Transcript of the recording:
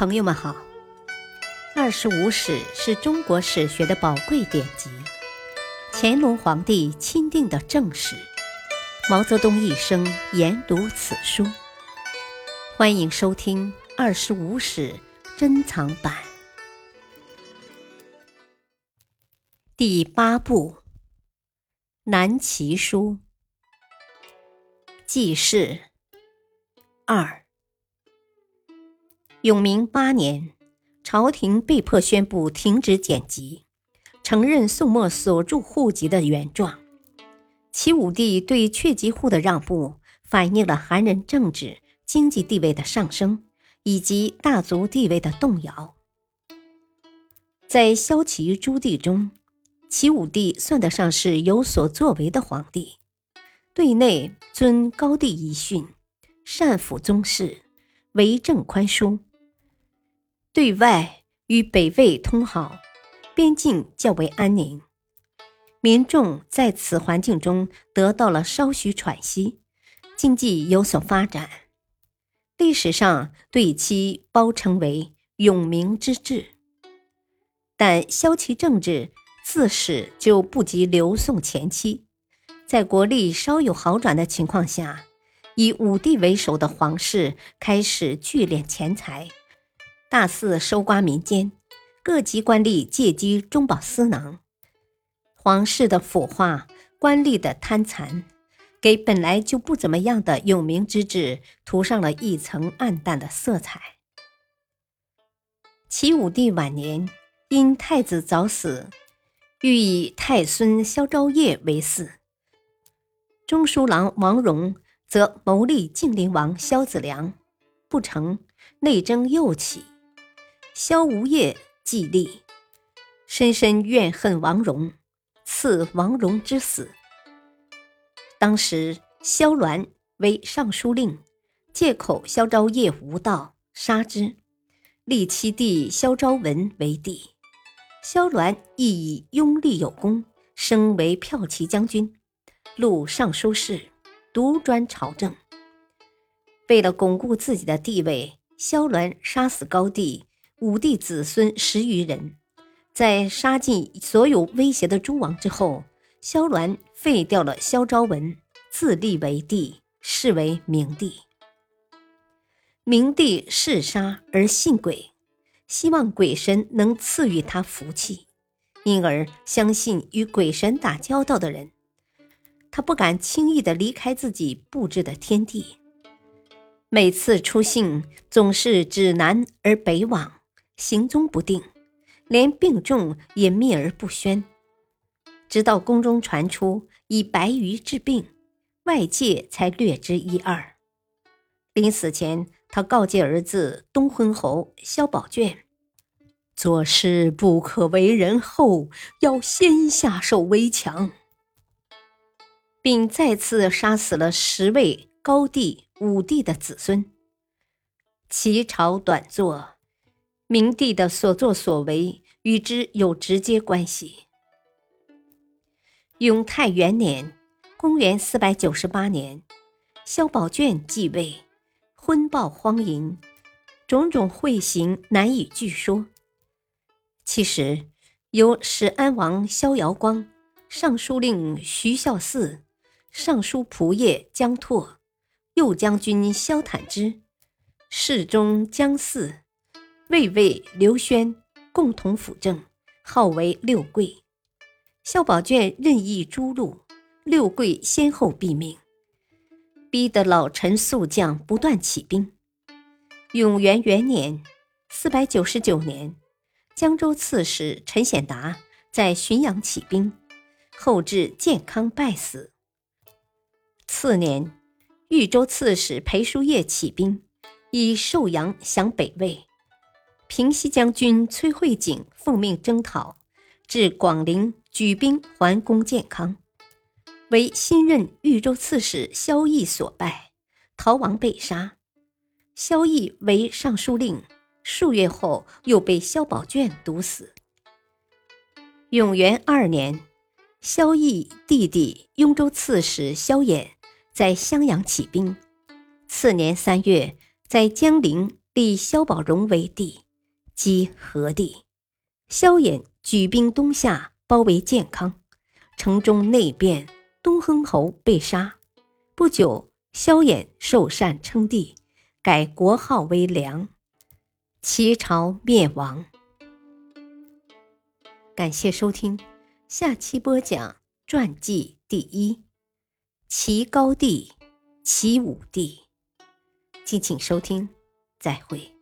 朋友们好，《二十五史》是中国史学的宝贵典籍，乾隆皇帝钦定的正史，毛泽东一生研读此书。欢迎收听《二十五史》珍藏版第八部《南齐书》记事二。永明八年，朝廷被迫宣布停止剪辑，承认宋末所著户籍的原状。齐武帝对阙籍户的让步，反映了韩人政治经济地位的上升以及大族地位的动摇。在萧齐诸帝中，齐武帝算得上是有所作为的皇帝，对内尊高帝遗训，善抚宗室，为政宽舒。对外与北魏通好，边境较为安宁，民众在此环境中得到了稍许喘息，经济有所发展。历史上对其褒称为“永明之治”，但萧齐政治自始就不及刘宋前期，在国力稍有好转的情况下，以武帝为首的皇室开始聚敛钱财。大肆搜刮民间，各级官吏借机中饱私囊，皇室的腐化，官吏的贪残，给本来就不怎么样的有名之治涂上了一层暗淡的色彩。齐武帝晚年因太子早死，欲以太孙萧昭业为嗣，中书郎王荣则谋立晋灵王萧子良，不成，内争又起。萧无业继立，深深怨恨王戎，赐王戎之死。当时萧鸾为尚书令，借口萧昭业无道，杀之，立其弟萧昭文为帝。萧鸾亦以拥立有功，升为骠骑将军，录尚书事，独专朝政。为了巩固自己的地位，萧鸾杀死高帝。武帝子孙十余人，在杀尽所有威胁的诸王之后，萧鸾废掉了萧昭文，自立为帝，是为明帝。明帝嗜杀而信鬼，希望鬼神能赐予他福气，因而相信与鬼神打交道的人。他不敢轻易的离开自己布置的天地，每次出行总是指南而北往。行踪不定，连病重也秘而不宣，直到宫中传出以白鱼治病，外界才略知一二。临死前，他告诫儿子东昏侯萧宝卷：“做事不可为人后，要先下手为强。”并再次杀死了十位高帝、武帝的子孙。齐朝短作。明帝的所作所为与之有直接关系。永泰元年（公元498年），萧宝卷继位，昏暴荒淫，种种秽行难以据说。其实，由始安王萧遥光、尚书令徐孝嗣、尚书仆射姜拓、右将军萧坦之、侍中姜嗣。魏魏刘轩共同辅政，号为六贵。萧宝卷任意诛戮，六贵先后毙命，逼得老臣宿将不断起兵。永元元年（四百九十九年），江州刺史陈显达在浔阳起兵，后至健康败死。次年，豫州刺史裴叔业起兵，以寿阳降北魏。平西将军崔慧景奉命征讨，至广陵举兵还攻建康，为新任豫州刺史萧绎所败，逃亡被杀。萧绎为尚书令，数月后又被萧宝卷毒死。永元二年，萧绎弟弟雍州刺史萧衍在襄阳起兵，次年三月，在江陵立萧宝融为帝，即何帝。萧衍举兵东下，包围建康，城中内变，东亨侯被杀。不久，萧衍受禅称帝，改国号为梁，齐朝灭亡。感谢收听，下期播讲传记第一，齐高帝，齐武帝。敬请收听，再会。